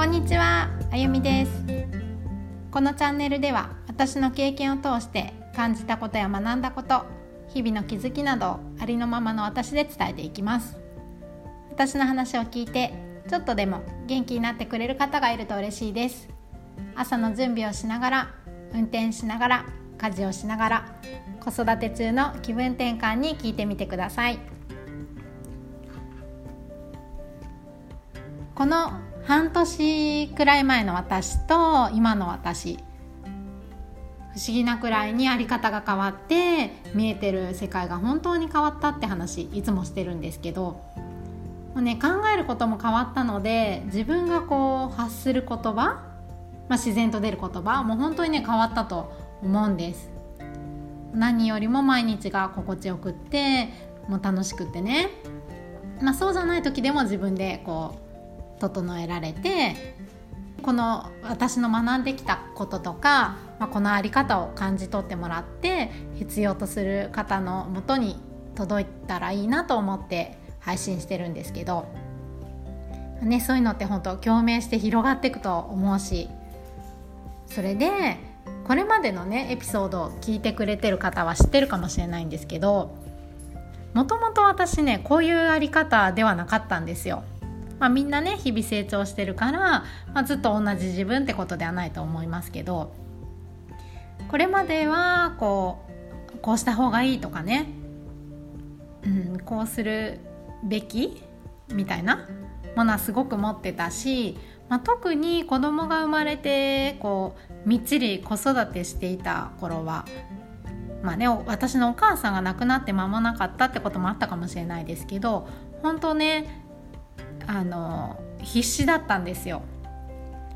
こんにちは、あゆみです。このチャンネルでは私の経験を通して感じたことや学んだこと日々の気づきなどありのままの私で伝えていきます。私の話を聞いてちょっとでも元気になってくれる方がいると嬉しいです。朝の準備をしながら運転しながら家事をしながら子育て中の気分転換に聞いてみてください。この半年くらい前の私と今の私。不思議なくらいにあり方が変わって見えてる世界が本当に変わったって話いつもしてるんですけど。もう、ね、考えることも変わったので自分がこう発する言葉、まあ、自然と出る言葉もう本当にね変わったと思うんです。何よりも毎日が心地よくってもう楽しくってね、まあ、そうじゃない時でも自分でこう整えられてこの私の学んできたこととか、まあ、この在り方を感じ取ってもらって必要とする方のもとに届いたらいいなと思って配信してるんですけど、ね、そういうのって本当共鳴して広がっていくと思うしそれでこれまでのねエピソードを聞いてくれてる方は知ってるかもしれないんですけどもともと私ねこういうあり方ではなかったんですよ。まあ、みんなね日々成長してるから、まあ、ずっと同じ自分ってことではないと思いますけどこれまではこうこうした方がいいとかね、うん、こうするべきみたいなものはすごく持ってたし、まあ、特に子供が生まれてこうみっちり子育てしていた頃はまあね、私のお母さんが亡くなって間もなかったってこともあったかもしれないですけど本当ねあの必死だったんですよ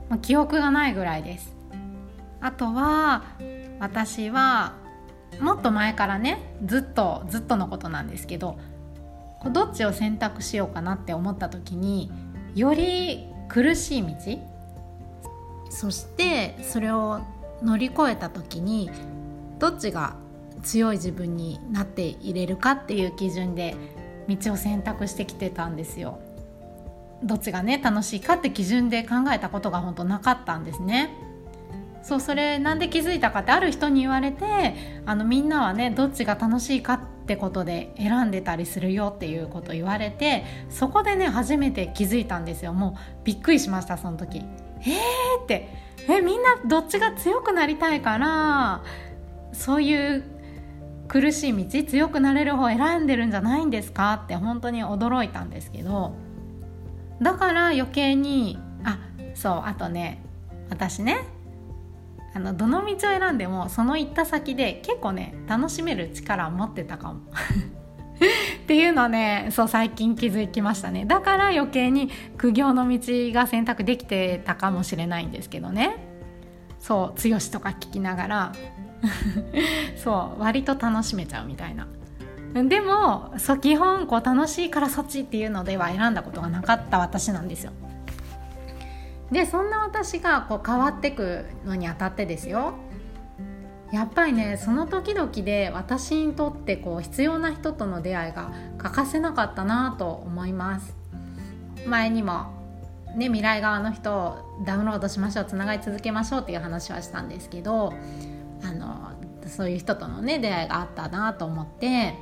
もう記憶がないぐらいですあとは私はもっと前からねずっとずっとのことなんですけどどっちを選択しようかなって思った時により苦しい道そしてそれを乗り越えた時にどっちが強い自分になっていれるかっていう基準で道を選択してきてたんですよ。どっちがね楽しいかって基準で考えたことが本当なかったんですね。そうそれなんで気づいたかってある人に言われてあのみんなはねどっちが楽しいかってことで選んでたりするよっていうこと言われてそこでね初めて気づいたんですよもうびっくりしましたその時。えーってえみんなどっちが強くなりたいからそういう苦しい道強くなれる方選んでるんじゃないんですかって本当に驚いたんですけどだから余計にあそうあとね私ねあのどの道を選んでもその行った先で結構ね楽しめる力を持ってたかも。っていうのねそう最近気づきましたね。だから余計に苦行の道が選択できてたかもしれないんですけどね。そう剛とか聞きながら。そう割と楽しめちゃうみたいな。でもそう基本こう楽しいからそっちっていうのでは選んだことがなかった私なんですよ。でそんな私がこう変わってくのにあたってですよ。やっぱりねその時々で私にとってこう必要な人との出会いが欠かせなかったなと思います。前にもね未来側の人をダウンロードしましょうつながり続けましょうっていう話はしたんですけどあのそういう人とのね出会いがあったなと思って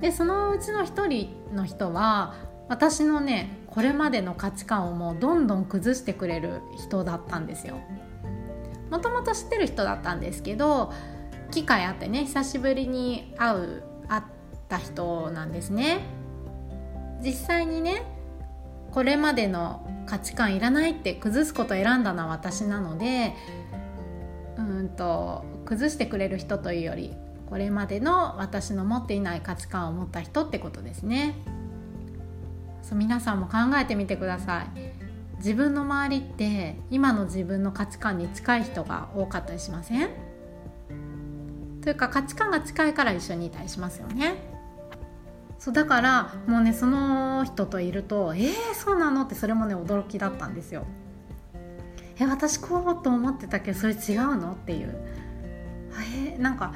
でそのうちの一人の人は私のねこれまでの価値観をもうどんどん崩してくれる人だったんですよ。もともと知ってる人だったんですけど機会あってね久しぶりに会う会った人なんですね。実際にねこれまでの価値観いらないって崩すことを選んだのは私なのでうんと崩してくれる人というよりこれまでの私の持っていない価値観を持った人ってことですね。そう皆さんも考えてみてください。自分の周りって今の自分の価値観に近い人が多かったりしません？というか価値観が近いから一緒にいたりしますよね。そうだからもうねその人といるとえー、そうなのってそれもね驚きだったんですよ。え私こうと思ってたけどそれ違うの？っていう。えー、なんか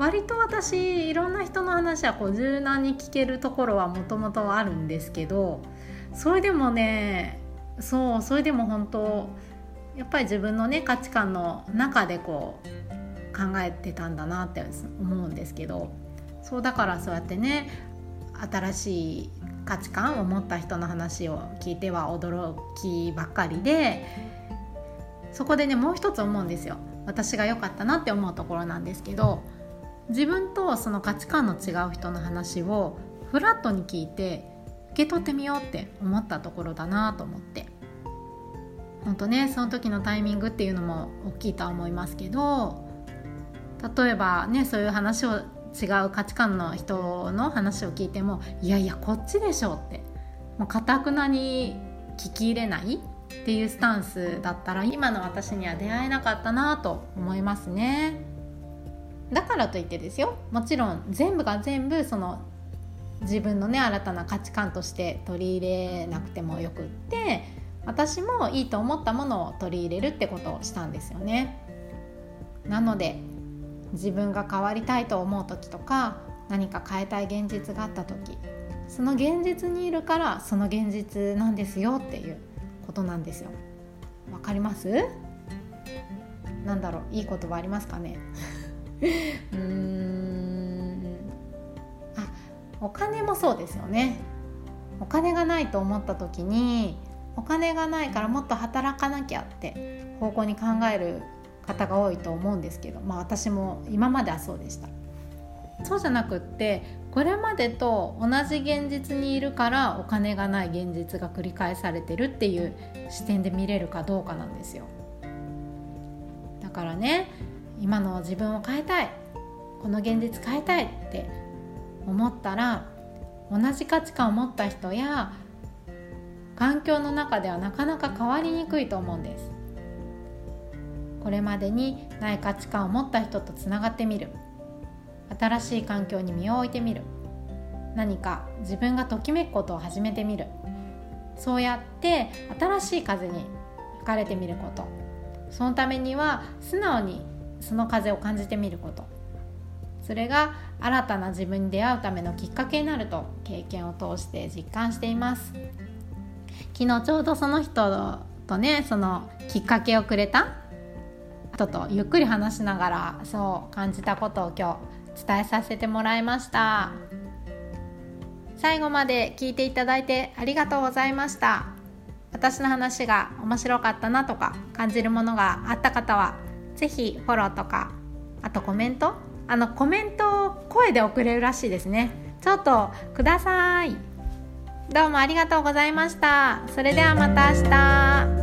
割と私いろんな人の話はこう柔軟に聞けるところはもともとあるんですけどそれでもねそうそれでも本当やっぱり自分のね価値観の中でこう考えてたんだなって思うんですけどそうだからそうやってね新しい価値観を持った人の話を聞いては驚きばっかりでそこでねもう一つ思うんですよ。私が良かったなって思うところなんですけど自分とその価値観の違う人の話をフラットに聞いて受け取ってみようって思ったところだなと思って。本当ねその時のタイミングっていうのも大きいとは思いますけど例えばねそういう話を違う価値観の人の話を聞いてもいやいやこっちでしょってもうかたくなに聞き入れないっていうスタンスだったら今の私には出会えなかったなと思いますね。だからといってですよ。もちろん全部が全部その自分のね新たな価値観として取り入れなくてもよくって私もいいと思ったものを取り入れるってことをしたんですよね。なので自分が変わりたいと思う時とか何か変えたい現実があった時その現実にいるからその現実なんですよっていうことなんですよ。わかります？なんだろう？いい言葉ありますかね？うーん。あお金もそうですよね。お金がないと思った時にお金がないからもっと働かなきゃって方向に考える方が多いと思うんですけど、まあ、私も今まではそうでした。そうじゃなくってこれまでと同じ現実にいるからお金がない現実が繰り返されてるっていう視点で見れるかどうかなんですよ。だからね今の自分を変えたい。この現実変えたいって思ったら同じ価値観を持った人や環境の中ではなかなか変わりにくいと思うんです。これまでにない価値観を持った人とつながってみる。新しい環境に身を置いてみる。何か自分がときめくことを始めてみる。そうやって新しい風に吹かれてみること。そのためには素直にその風を感じてみること。それが新たな自分に出会うためのきっかけになると経験を通して実感しています。昨日ちょうどその人とねそのきっかけをくれた人とゆっくり話しながらそう感じたことを今日伝えさせてもらいました。最後まで聞いていただいてありがとうございました。私の話が面白かったなとか感じるものがあった方は是非フォローとかあとコメント？あのコメントを声で送れるらしいですね。ちょっとください。どうもありがとうございました。それではまた明日。